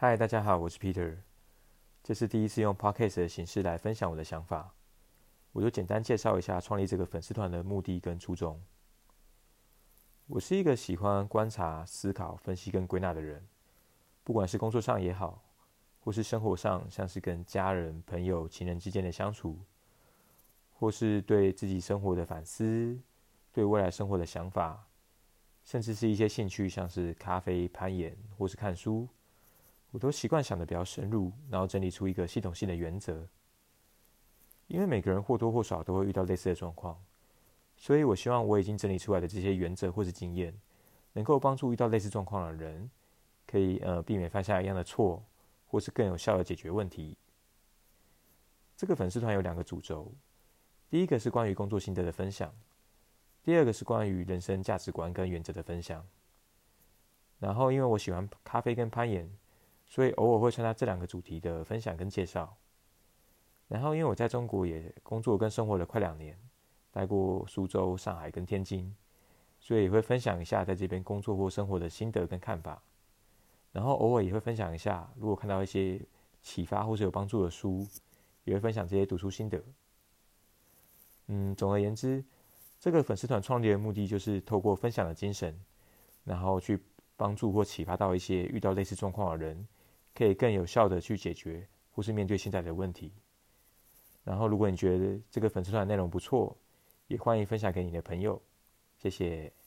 嗨，大家好，我是 Peter。这是第一次用 Podcast 的形式来分享我的想法，我就简单介绍一下创立这个粉丝团的目的跟初衷。我是一个喜欢观察、思考、分析跟归纳的人，不管是工作上也好，或是生活上，像是跟家人、朋友、情人之间的相处，或是对自己生活的反思，对未来生活的想法，甚至是一些兴趣，像是咖啡、攀岩或是看书。我都习惯想的比较深入，然后整理出一个系统性的原则。因为每个人或多或少都会遇到类似的状况，所以我希望我已经整理出来的这些原则或是经验，能够帮助遇到类似状况的人，可以呃避免犯下一样的错，或是更有效的解决问题。这个粉丝团有两个主轴，第一个是关于工作心得的分享，第二个是关于人生价值观跟原则的分享。然后因为我喜欢咖啡跟攀岩。所以偶尔会参加这两个主题的分享跟介绍。然后，因为我在中国也工作跟生活了快两年，待过苏州、上海跟天津，所以也会分享一下在这边工作或生活的心得跟看法。然后偶尔也会分享一下，如果看到一些启发或是有帮助的书，也会分享这些读书心得。嗯，总而言之，这个粉丝团创立的目的就是透过分享的精神，然后去帮助或启发到一些遇到类似状况的人。可以更有效的去解决或是面对现在的问题。然后，如果你觉得这个粉丝团内容不错，也欢迎分享给你的朋友。谢谢。